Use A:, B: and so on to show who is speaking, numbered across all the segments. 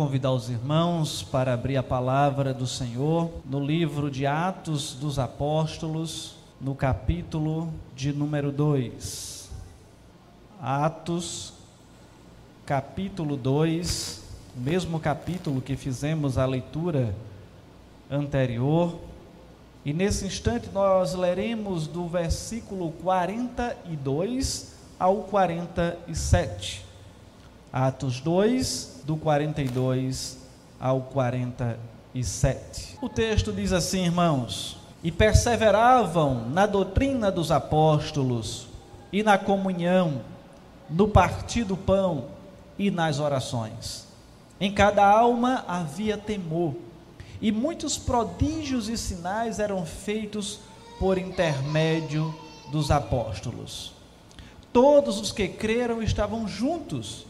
A: convidar os irmãos para abrir a palavra do Senhor no livro de Atos dos Apóstolos, no capítulo de número 2. Atos, capítulo 2, o mesmo capítulo que fizemos a leitura anterior. E nesse instante nós leremos do versículo 42 ao 47. Atos 2, do 42 ao 47. O texto diz assim, irmãos: E perseveravam na doutrina dos apóstolos, e na comunhão, no partir do pão e nas orações. Em cada alma havia temor, e muitos prodígios e sinais eram feitos por intermédio dos apóstolos. Todos os que creram estavam juntos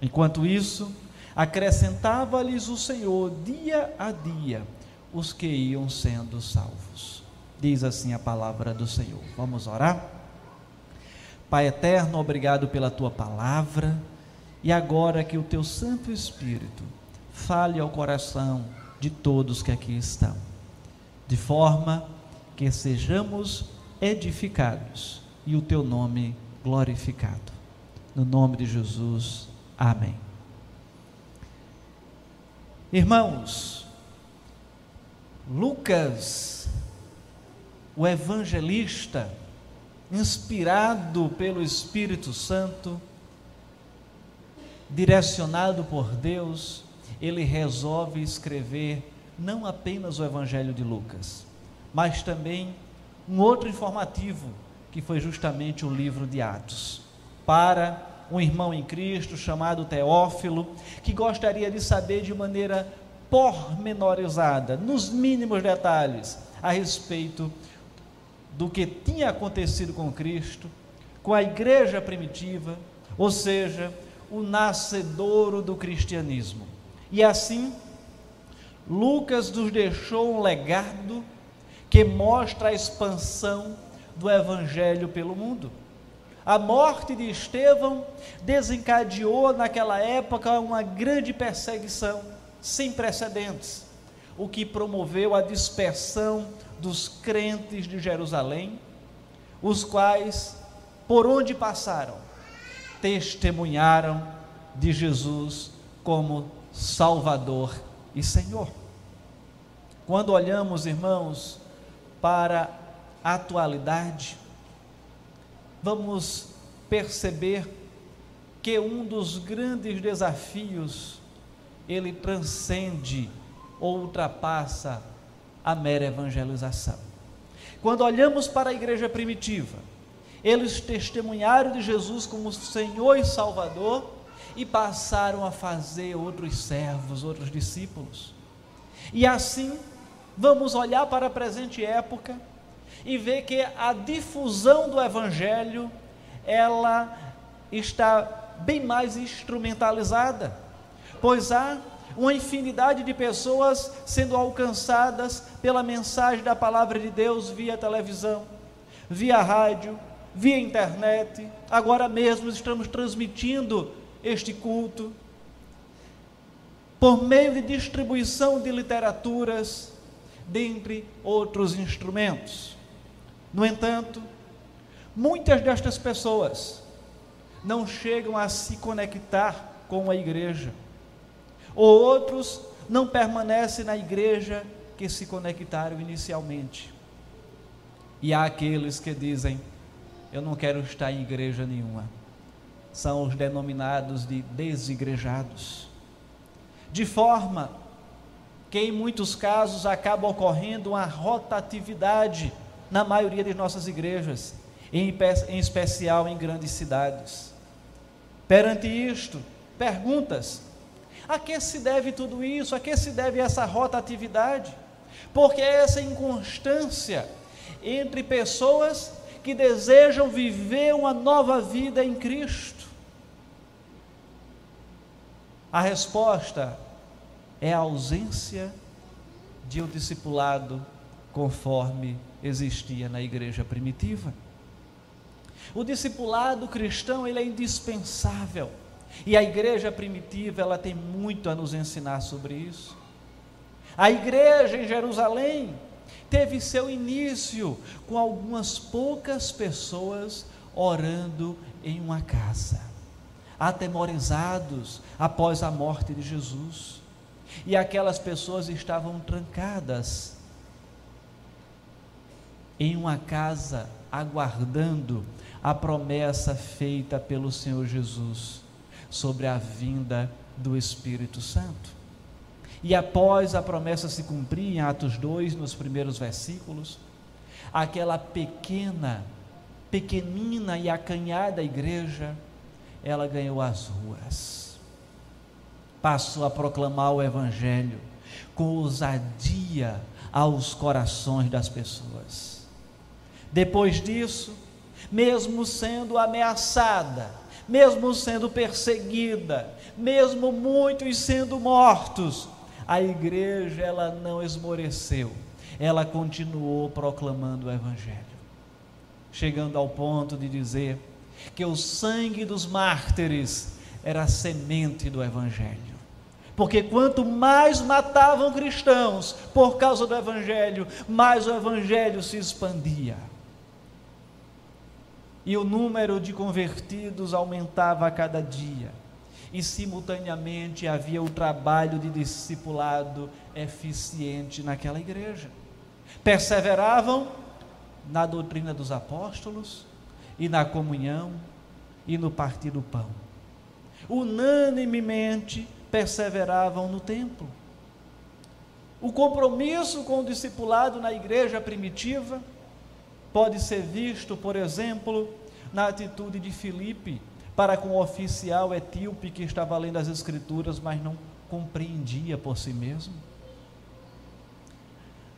A: Enquanto isso, acrescentava-lhes o Senhor dia a dia os que iam sendo salvos. Diz assim a palavra do Senhor. Vamos orar? Pai eterno, obrigado pela tua palavra e agora que o teu Santo Espírito fale ao coração de todos que aqui estão, de forma que sejamos edificados e o teu nome glorificado. No nome de Jesus. Amém. Irmãos, Lucas, o evangelista, inspirado pelo Espírito Santo, direcionado por Deus, ele resolve escrever não apenas o Evangelho de Lucas, mas também um outro informativo, que foi justamente o livro de Atos, para um irmão em Cristo chamado Teófilo, que gostaria de saber de maneira pormenorizada, nos mínimos detalhes, a respeito do que tinha acontecido com Cristo, com a igreja primitiva, ou seja, o nascedouro do cristianismo. E assim, Lucas nos deixou um legado que mostra a expansão do evangelho pelo mundo. A morte de Estevão desencadeou naquela época uma grande perseguição sem precedentes, o que promoveu a dispersão dos crentes de Jerusalém, os quais, por onde passaram, testemunharam de Jesus como Salvador e Senhor. Quando olhamos, irmãos, para a atualidade, vamos perceber que um dos grandes desafios ele transcende ou ultrapassa a mera evangelização. Quando olhamos para a igreja primitiva, eles testemunharam de Jesus como Senhor e Salvador e passaram a fazer outros servos, outros discípulos. E assim, vamos olhar para a presente época e ver que a difusão do evangelho ela está bem mais instrumentalizada, pois há uma infinidade de pessoas sendo alcançadas pela mensagem da palavra de Deus via televisão, via rádio, via internet. Agora mesmo estamos transmitindo este culto por meio de distribuição de literaturas, dentre outros instrumentos. No entanto, muitas destas pessoas não chegam a se conectar com a igreja, ou outros não permanecem na igreja que se conectaram inicialmente. E há aqueles que dizem: Eu não quero estar em igreja nenhuma. São os denominados de desigrejados. De forma que, em muitos casos, acaba ocorrendo uma rotatividade na maioria de nossas igrejas, em, em especial em grandes cidades. Perante isto, perguntas: A que se deve tudo isso? A que se deve essa rotatividade? Porque é essa inconstância entre pessoas que desejam viver uma nova vida em Cristo. A resposta é a ausência de um discipulado conforme existia na igreja primitiva. O discipulado cristão ele é indispensável e a igreja primitiva ela tem muito a nos ensinar sobre isso. A igreja em Jerusalém teve seu início com algumas poucas pessoas orando em uma casa, atemorizados após a morte de Jesus. E aquelas pessoas estavam trancadas em uma casa, aguardando a promessa feita pelo Senhor Jesus sobre a vinda do Espírito Santo. E após a promessa se cumprir, em Atos 2, nos primeiros versículos, aquela pequena, pequenina e acanhada igreja, ela ganhou as ruas, passou a proclamar o Evangelho com ousadia aos corações das pessoas. Depois disso, mesmo sendo ameaçada, mesmo sendo perseguida, mesmo muitos sendo mortos, a igreja ela não esmoreceu, ela continuou proclamando o evangelho, chegando ao ponto de dizer que o sangue dos mártires era a semente do evangelho. Porque quanto mais matavam cristãos por causa do evangelho, mais o evangelho se expandia. E o número de convertidos aumentava a cada dia e simultaneamente havia o trabalho de discipulado eficiente naquela igreja. Perseveravam na doutrina dos apóstolos e na comunhão e no partir do pão. Unanimemente perseveravam no templo. O compromisso com o discipulado na igreja primitiva pode ser visto, por exemplo, na atitude de Filipe, para com o oficial etíope que estava lendo as Escrituras, mas não compreendia por si mesmo.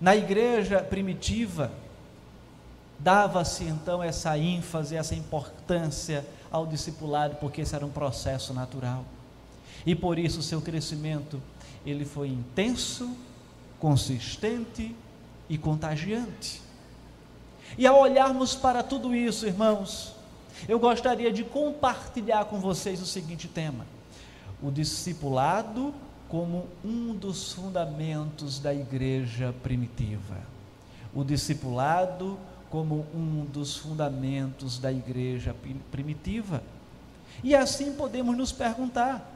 A: Na igreja primitiva, dava-se então essa ênfase, essa importância ao discipulado, porque esse era um processo natural. E por isso seu crescimento, ele foi intenso, consistente e contagiante. E ao olharmos para tudo isso, irmãos, eu gostaria de compartilhar com vocês o seguinte tema: o discipulado como um dos fundamentos da igreja primitiva. O discipulado como um dos fundamentos da igreja primitiva. E assim podemos nos perguntar: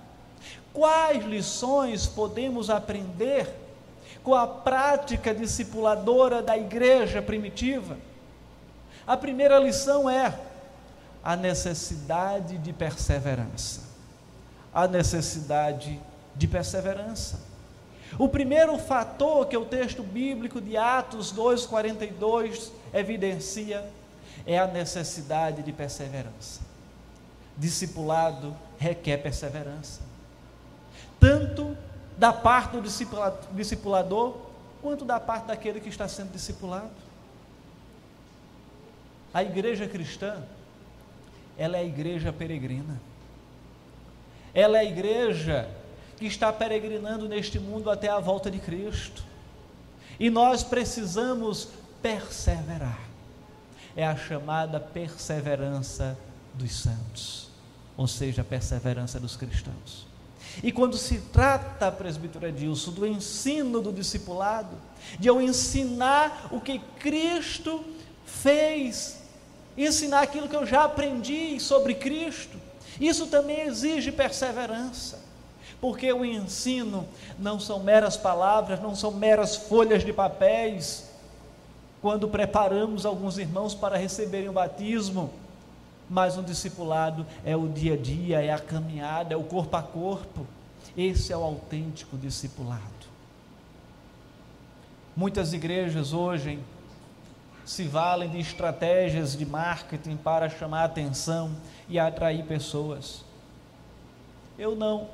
A: quais lições podemos aprender com a prática discipuladora da igreja primitiva? A primeira lição é a necessidade de perseverança. A necessidade de perseverança. O primeiro fator que o texto bíblico de Atos 2,42 evidencia é a necessidade de perseverança. Discipulado requer perseverança, tanto da parte do discipulador, quanto da parte daquele que está sendo discipulado. A igreja cristã ela é a igreja peregrina. Ela é a igreja que está peregrinando neste mundo até a volta de Cristo. E nós precisamos perseverar. É a chamada perseverança dos santos, ou seja, a perseverança dos cristãos. E quando se trata, presbítero Edilson, do ensino do discipulado, de eu ensinar o que Cristo fez ensinar aquilo que eu já aprendi sobre Cristo. Isso também exige perseverança, porque o ensino não são meras palavras, não são meras folhas de papéis. Quando preparamos alguns irmãos para receberem o batismo, mas um discipulado é o dia a dia, é a caminhada, é o corpo a corpo. Esse é o autêntico discipulado. Muitas igrejas hoje se valem de estratégias de marketing para chamar atenção e atrair pessoas. Eu não.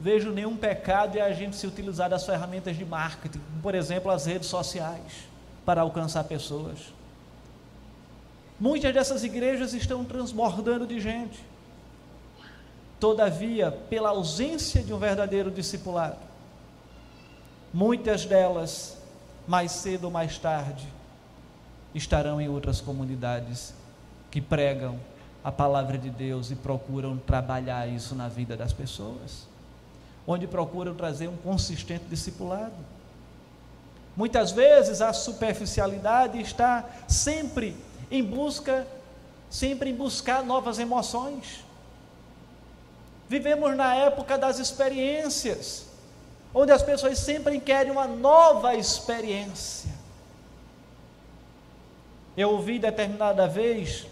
A: vejo nenhum pecado em a gente se utilizar das ferramentas de marketing, por exemplo, as redes sociais, para alcançar pessoas. Muitas dessas igrejas estão transbordando de gente. Todavia, pela ausência de um verdadeiro discipulado, muitas delas, mais cedo ou mais tarde, estarão em outras comunidades que pregam a palavra de Deus e procuram trabalhar isso na vida das pessoas, onde procuram trazer um consistente discipulado. Muitas vezes a superficialidade está sempre em busca, sempre em buscar novas emoções. Vivemos na época das experiências, onde as pessoas sempre querem uma nova experiência. Eu ouvi determinada vez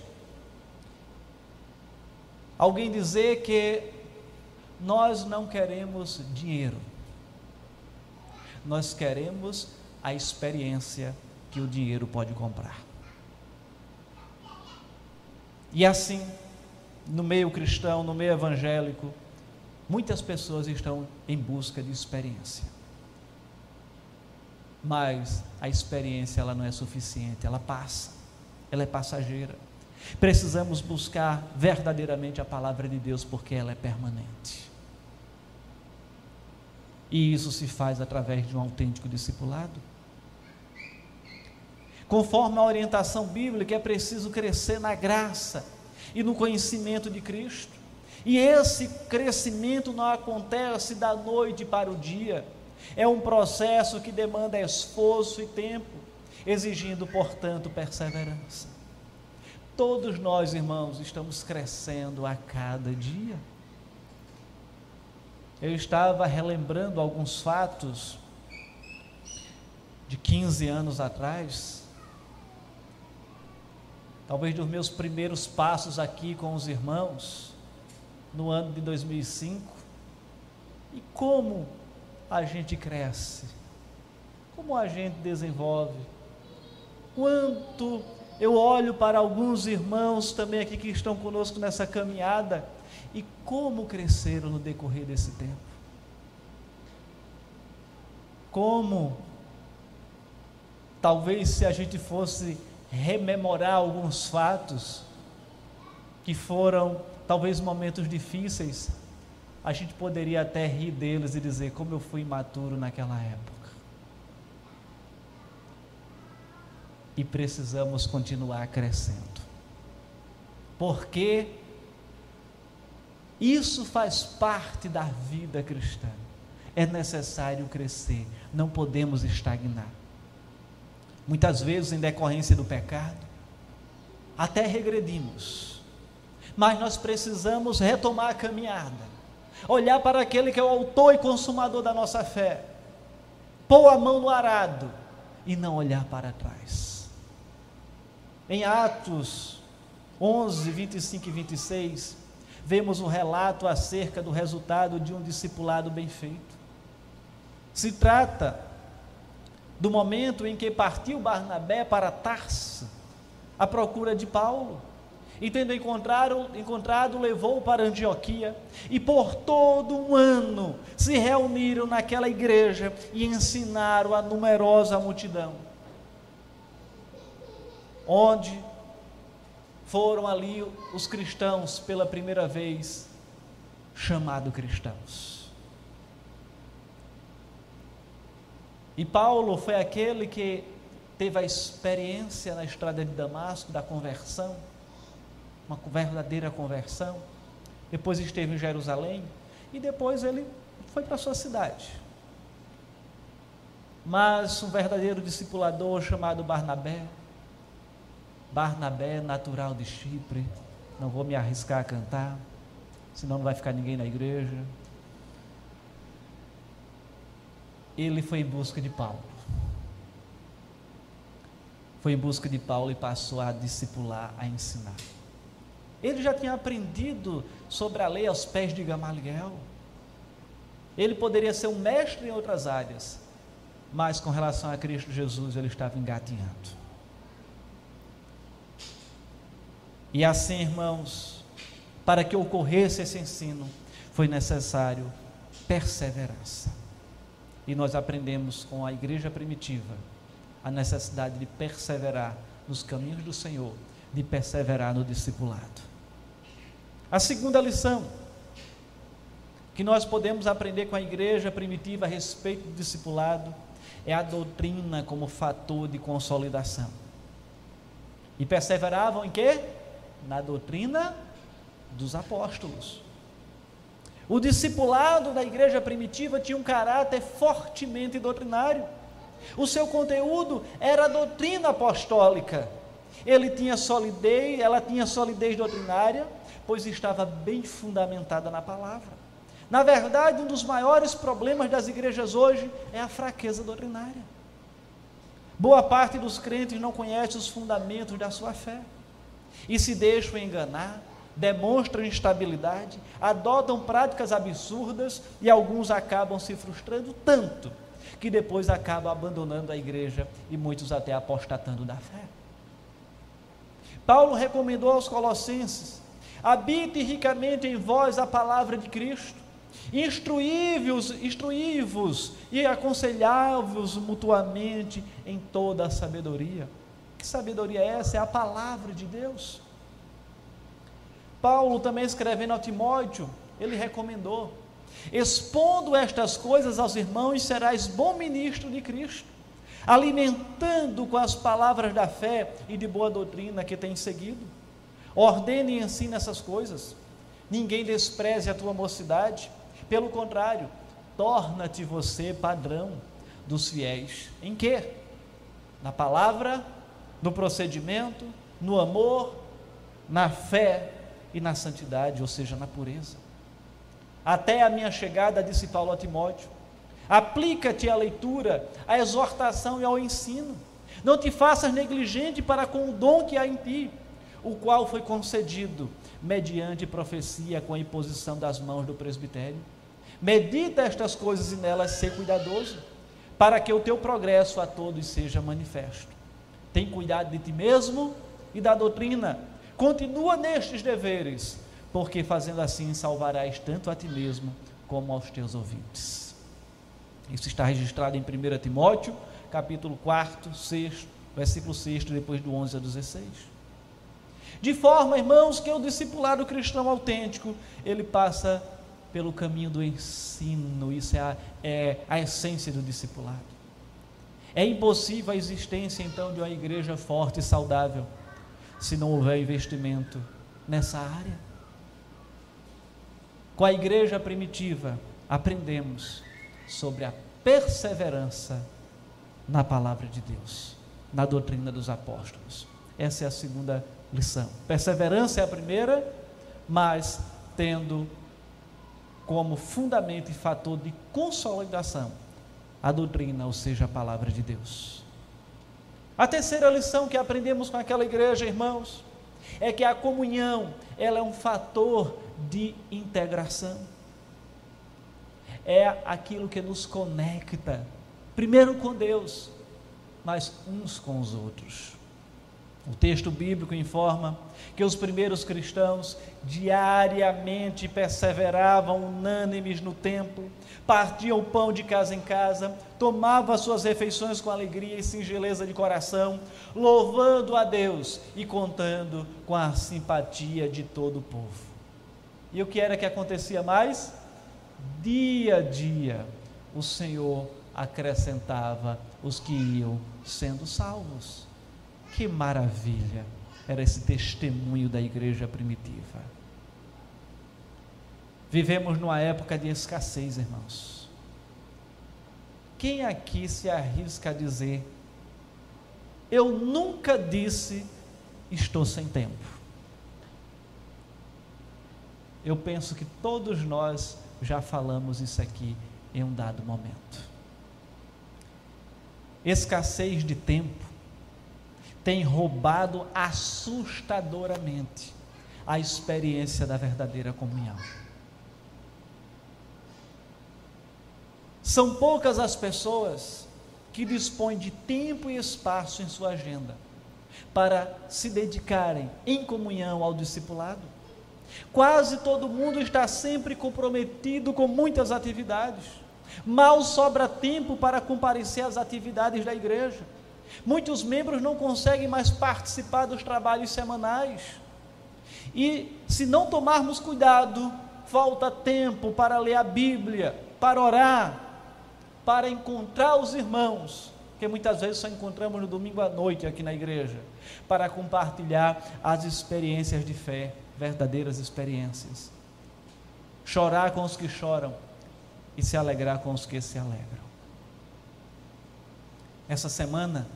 A: alguém dizer que nós não queremos dinheiro, nós queremos a experiência que o dinheiro pode comprar. E assim, no meio cristão, no meio evangélico, muitas pessoas estão em busca de experiência. Mas a experiência ela não é suficiente, ela passa, ela é passageira. Precisamos buscar verdadeiramente a palavra de Deus porque ela é permanente. E isso se faz através de um autêntico discipulado. Conforme a orientação bíblica, é preciso crescer na graça e no conhecimento de Cristo. E esse crescimento não acontece da noite para o dia. É um processo que demanda esforço e tempo, exigindo, portanto, perseverança. Todos nós, irmãos, estamos crescendo a cada dia. Eu estava relembrando alguns fatos de 15 anos atrás, talvez dos meus primeiros passos aqui com os irmãos, no ano de 2005, e como a gente cresce, como a gente desenvolve, quanto eu olho para alguns irmãos também aqui que estão conosco nessa caminhada e como cresceram no decorrer desse tempo. Como, talvez se a gente fosse rememorar alguns fatos que foram talvez momentos difíceis, a gente poderia até rir deles e dizer como eu fui imaturo naquela época. e precisamos continuar crescendo. Porque isso faz parte da vida cristã. É necessário crescer, não podemos estagnar. Muitas vezes, em decorrência do pecado, até regredimos, mas nós precisamos retomar a caminhada, olhar para aquele que é o autor e consumador da nossa fé, pôr a mão no arado e não olhar para trás. Em Atos 11, 25 e 26, vemos um relato acerca do resultado de um discipulado bem feito. Se trata do momento em que partiu Barnabé para Tarso, à procura de Paulo, e tendo encontrado, encontrado levou para Antioquia, e por todo um ano se reuniram naquela igreja e ensinaram a numerosa multidão onde foram ali os cristãos pela primeira vez chamados cristãos. E Paulo foi aquele que teve a experiência na estrada de Damasco da conversão, uma verdadeira conversão. Depois esteve em Jerusalém e depois ele foi para sua cidade. Mas um verdadeiro discipulador chamado Barnabé, Barnabé, natural de Chipre. Não vou me arriscar a cantar, senão não vai ficar ninguém na igreja. Ele foi em busca de Paulo. Foi em busca de Paulo e passou a discipular, a ensinar. Ele já tinha aprendido sobre a lei aos pés de Gamaliel. Ele poderia ser um mestre em outras áreas, mas com relação a Cristo Jesus, ele estava engatinhando. E assim, irmãos, para que ocorresse esse ensino, foi necessário perseverança. E nós aprendemos com a igreja primitiva a necessidade de perseverar nos caminhos do Senhor, de perseverar no discipulado. A segunda lição que nós podemos aprender com a igreja primitiva a respeito do discipulado é a doutrina como fator de consolidação. E perseveravam em quê? Na doutrina dos apóstolos. O discipulado da igreja primitiva tinha um caráter fortemente doutrinário. O seu conteúdo era a doutrina apostólica. Ele tinha solidez, ela tinha solidez doutrinária, pois estava bem fundamentada na palavra. Na verdade, um dos maiores problemas das igrejas hoje é a fraqueza doutrinária. Boa parte dos crentes não conhece os fundamentos da sua fé e se deixam enganar, demonstram instabilidade, adotam práticas absurdas e alguns acabam se frustrando tanto que depois acabam abandonando a igreja e muitos até apostatando da fé. Paulo recomendou aos Colossenses: habite ricamente em vós a palavra de Cristo, instruí-vos instruí e aconselhai-vos mutuamente em toda a sabedoria. Que sabedoria é essa? É a palavra de Deus. Paulo também escrevendo ao Timóteo, ele recomendou: expondo estas coisas aos irmãos, serás bom ministro de Cristo, alimentando com as palavras da fé e de boa doutrina que tem seguido. Ordene e ensina essas coisas. Ninguém despreze a tua mocidade, pelo contrário, torna-te você padrão dos fiéis. Em quê? Na palavra, no procedimento, no amor, na fé e na santidade, ou seja, na pureza. Até a minha chegada, disse Paulo a Timóteo, Aplica-te à leitura, à exortação e ao ensino. Não te faças negligente para com o dom que há em ti, o qual foi concedido mediante profecia com a imposição das mãos do presbitério. Medita estas coisas e nelas ser cuidadoso, para que o teu progresso a todos seja manifesto. Tem cuidado de ti mesmo e da doutrina. Continua nestes deveres, porque fazendo assim salvarás tanto a ti mesmo como aos teus ouvintes. Isso está registrado em 1 Timóteo, capítulo 4, 6, versículo 6, depois do 11 a 16. De forma, irmãos, que o discipulado cristão autêntico, ele passa pelo caminho do ensino, isso é a, é a essência do discipulado. É impossível a existência, então, de uma igreja forte e saudável, se não houver investimento nessa área. Com a igreja primitiva, aprendemos sobre a perseverança na palavra de Deus, na doutrina dos apóstolos. Essa é a segunda lição. Perseverança é a primeira, mas tendo como fundamento e fator de consolidação a doutrina, ou seja, a palavra de Deus. A terceira lição que aprendemos com aquela igreja, irmãos, é que a comunhão, ela é um fator de integração é aquilo que nos conecta, primeiro com Deus, mas uns com os outros. O texto bíblico informa que os primeiros cristãos diariamente perseveravam unânimes no templo, partiam o pão de casa em casa, tomavam as suas refeições com alegria e singeleza de coração, louvando a Deus e contando com a simpatia de todo o povo. E o que era que acontecia mais? dia a dia, o Senhor acrescentava os que iam sendo salvos. Que maravilha era esse testemunho da igreja primitiva. Vivemos numa época de escassez, irmãos. Quem aqui se arrisca a dizer: Eu nunca disse, estou sem tempo? Eu penso que todos nós já falamos isso aqui em um dado momento. Escassez de tempo tem roubado assustadoramente a experiência da verdadeira comunhão. São poucas as pessoas que dispõem de tempo e espaço em sua agenda para se dedicarem em comunhão ao discipulado. Quase todo mundo está sempre comprometido com muitas atividades. Mal sobra tempo para comparecer às atividades da igreja. Muitos membros não conseguem mais participar dos trabalhos semanais. E se não tomarmos cuidado, falta tempo para ler a Bíblia, para orar, para encontrar os irmãos, que muitas vezes só encontramos no domingo à noite aqui na igreja, para compartilhar as experiências de fé, verdadeiras experiências. Chorar com os que choram e se alegrar com os que se alegram. Essa semana,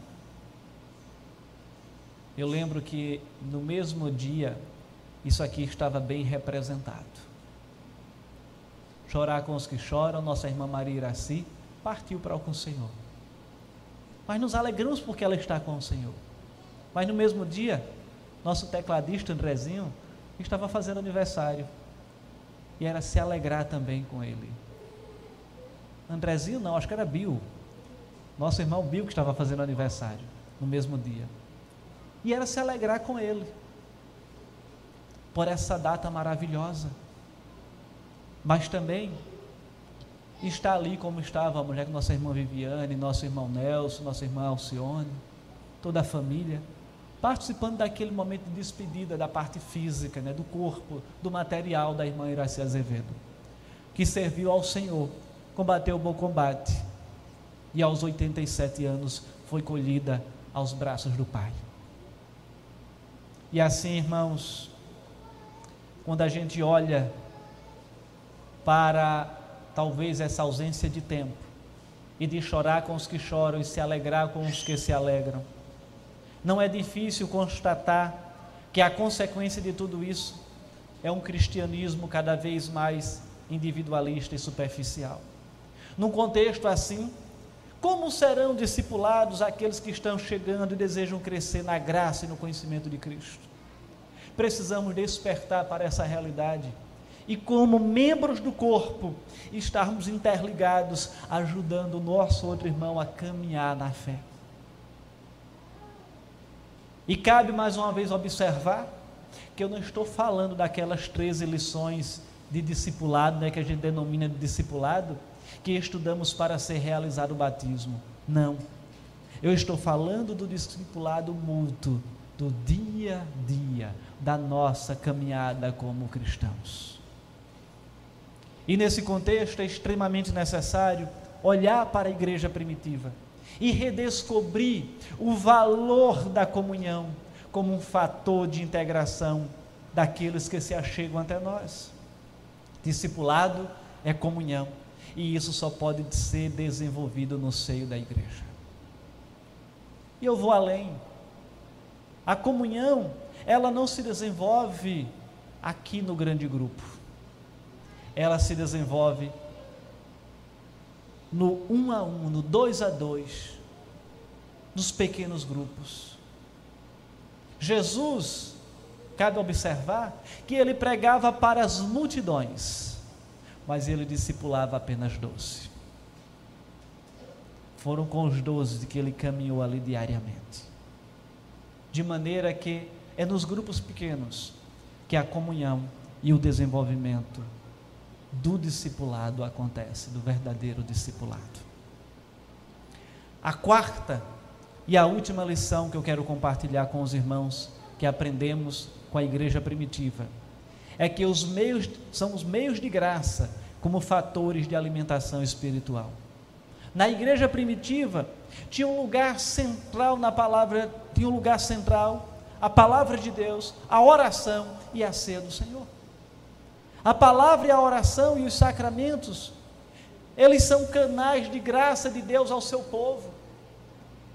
A: eu lembro que no mesmo dia, isso aqui estava bem representado. Chorar com os que choram, nossa irmã Maria Iraci partiu para o Senhor. Mas nos alegramos porque ela está com o Senhor. Mas no mesmo dia, nosso tecladista Andrezinho estava fazendo aniversário. E era se alegrar também com ele. Andrezinho não, acho que era Bill. Nosso irmão Bill que estava fazendo aniversário no mesmo dia. E era se alegrar com ele. Por essa data maravilhosa. Mas também está ali como estava a mulher com nossa irmã Viviane, nosso irmão Nelson, nossa irmã Alcione, toda a família participando daquele momento de despedida da parte física, né, do corpo, do material da irmã Iraci Azevedo, que serviu ao Senhor, combateu o bom combate e aos 87 anos foi colhida aos braços do Pai. E assim, irmãos, quando a gente olha para talvez essa ausência de tempo e de chorar com os que choram e se alegrar com os que se alegram, não é difícil constatar que a consequência de tudo isso é um cristianismo cada vez mais individualista e superficial. Num contexto assim, como serão discipulados aqueles que estão chegando e desejam crescer na graça e no conhecimento de Cristo? Precisamos despertar para essa realidade e, como membros do corpo, estarmos interligados, ajudando o nosso outro irmão a caminhar na fé. E cabe mais uma vez observar que eu não estou falando daquelas 13 lições de discipulado, né, que a gente denomina de discipulado, que estudamos para ser realizado o batismo. Não. Eu estou falando do discipulado mútuo, do dia a dia, da nossa caminhada como cristãos. E nesse contexto é extremamente necessário olhar para a igreja primitiva e redescobrir o valor da comunhão como um fator de integração daqueles que se achegam até nós. Discipulado é comunhão, e isso só pode ser desenvolvido no seio da igreja. E eu vou além. A comunhão, ela não se desenvolve aqui no grande grupo. Ela se desenvolve no um a um, no dois a dois, nos pequenos grupos. Jesus, cabe observar, que ele pregava para as multidões, mas ele discipulava apenas doze. Foram com os doze que ele caminhou ali diariamente. De maneira que é nos grupos pequenos que a comunhão e o desenvolvimento do discipulado acontece, do verdadeiro discipulado. A quarta e a última lição que eu quero compartilhar com os irmãos que aprendemos com a igreja primitiva é que os meios são os meios de graça como fatores de alimentação espiritual. Na igreja primitiva tinha um lugar central na palavra, tinha um lugar central a palavra de Deus, a oração e a ceia do Senhor. A palavra e a oração e os sacramentos, eles são canais de graça de Deus ao seu povo.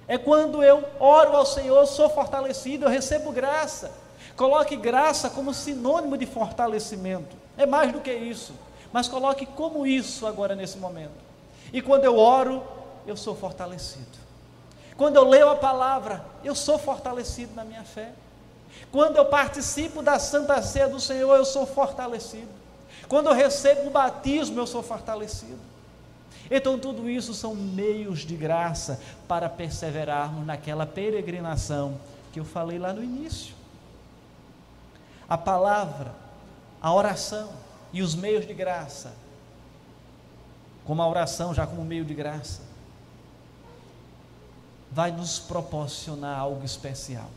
A: É quando eu oro ao Senhor, sou fortalecido, eu recebo graça. Coloque graça como sinônimo de fortalecimento. É mais do que isso. Mas coloque como isso agora nesse momento. E quando eu oro, eu sou fortalecido. Quando eu leio a palavra, eu sou fortalecido na minha fé. Quando eu participo da Santa Ceia do Senhor, eu sou fortalecido. Quando eu recebo o batismo, eu sou fortalecido. Então, tudo isso são meios de graça para perseverarmos naquela peregrinação que eu falei lá no início. A palavra a oração e os meios de graça, como a oração já como meio de graça, vai nos proporcionar algo especial.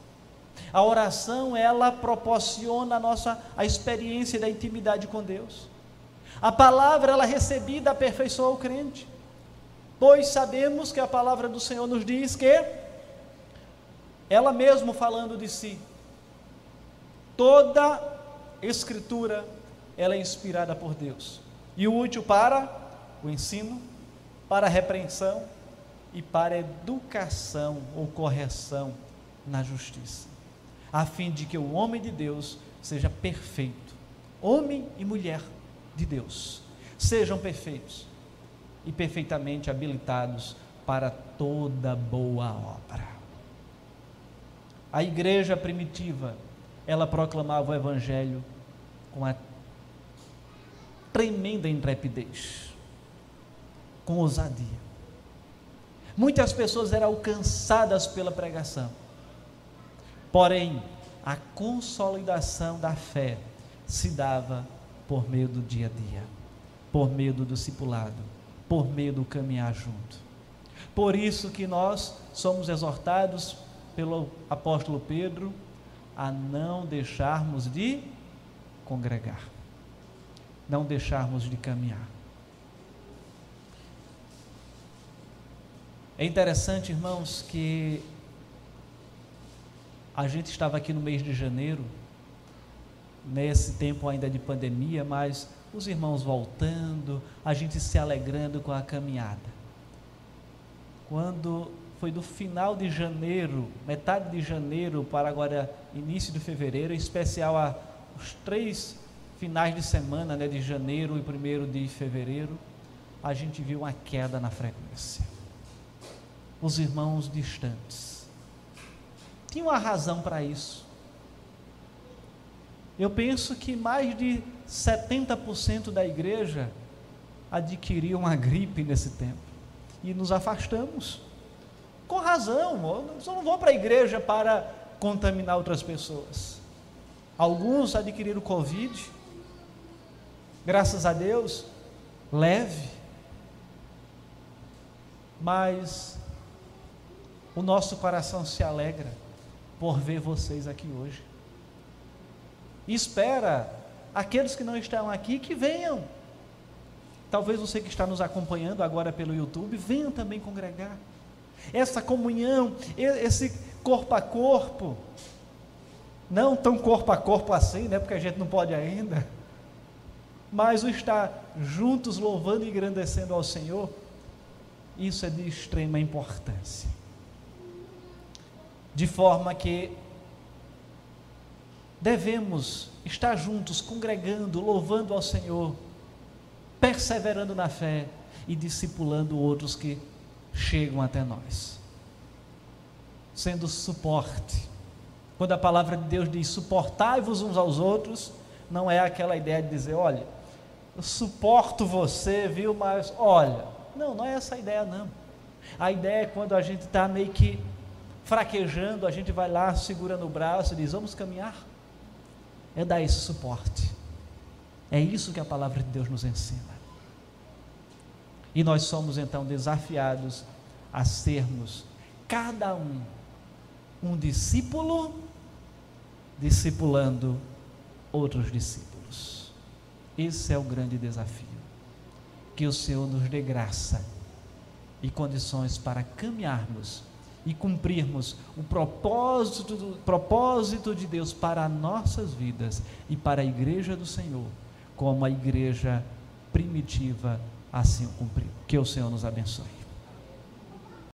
A: A oração, ela proporciona a nossa a experiência da intimidade com Deus. A palavra, ela recebida, aperfeiçoa o crente. Pois sabemos que a palavra do Senhor nos diz que, ela mesmo falando de si, toda escritura, ela é inspirada por Deus. E útil para o ensino, para a repreensão e para a educação ou correção na justiça, a fim de que o homem de Deus seja perfeito, homem e mulher de Deus, sejam perfeitos e perfeitamente habilitados para toda boa obra. A igreja primitiva, ela proclamava o evangelho com a tremenda intrepidez, com ousadia. Muitas pessoas eram alcançadas pela pregação. Porém, a consolidação da fé se dava por meio do dia a dia, por meio do discipulado, por meio do caminhar junto. Por isso que nós somos exortados pelo apóstolo Pedro a não deixarmos de congregar, não deixarmos de caminhar. É interessante, irmãos, que a gente estava aqui no mês de janeiro, nesse tempo ainda de pandemia, mas os irmãos voltando, a gente se alegrando com a caminhada. Quando foi do final de janeiro, metade de janeiro para agora início de fevereiro, em especial a, os três finais de semana, né, de janeiro e primeiro de fevereiro, a gente viu uma queda na frequência os irmãos distantes. Tinha uma razão para isso. Eu penso que mais de 70% da igreja adquiriu uma gripe nesse tempo. E nos afastamos. Com razão, eu não vou para a igreja para contaminar outras pessoas. Alguns adquiriram Covid, graças a Deus, leve, mas o nosso coração se alegra por ver vocês aqui hoje. E espera aqueles que não estão aqui que venham. Talvez você que está nos acompanhando agora pelo YouTube, venha também congregar. Essa comunhão, esse corpo a corpo, não tão corpo a corpo assim, né? Porque a gente não pode ainda. Mas o estar juntos louvando e engrandecendo ao Senhor, isso é de extrema importância de forma que devemos estar juntos, congregando, louvando ao Senhor, perseverando na fé e discipulando outros que chegam até nós, sendo suporte. Quando a palavra de Deus diz suportai-vos uns aos outros, não é aquela ideia de dizer, olha, eu suporto você, viu, mas olha, não, não é essa a ideia, não. A ideia é quando a gente está meio que fraquejando, a gente vai lá, segura no braço e diz: Vamos caminhar. É dar esse suporte. É isso que a palavra de Deus nos ensina. E nós somos então desafiados a sermos, cada um, um discípulo, discipulando outros discípulos. Esse é o grande desafio. Que o Senhor nos dê graça e condições para caminharmos e cumprirmos o propósito, do, propósito de Deus para nossas vidas e para a igreja do Senhor, como a igreja primitiva assim o cumpriu. Que o Senhor nos abençoe.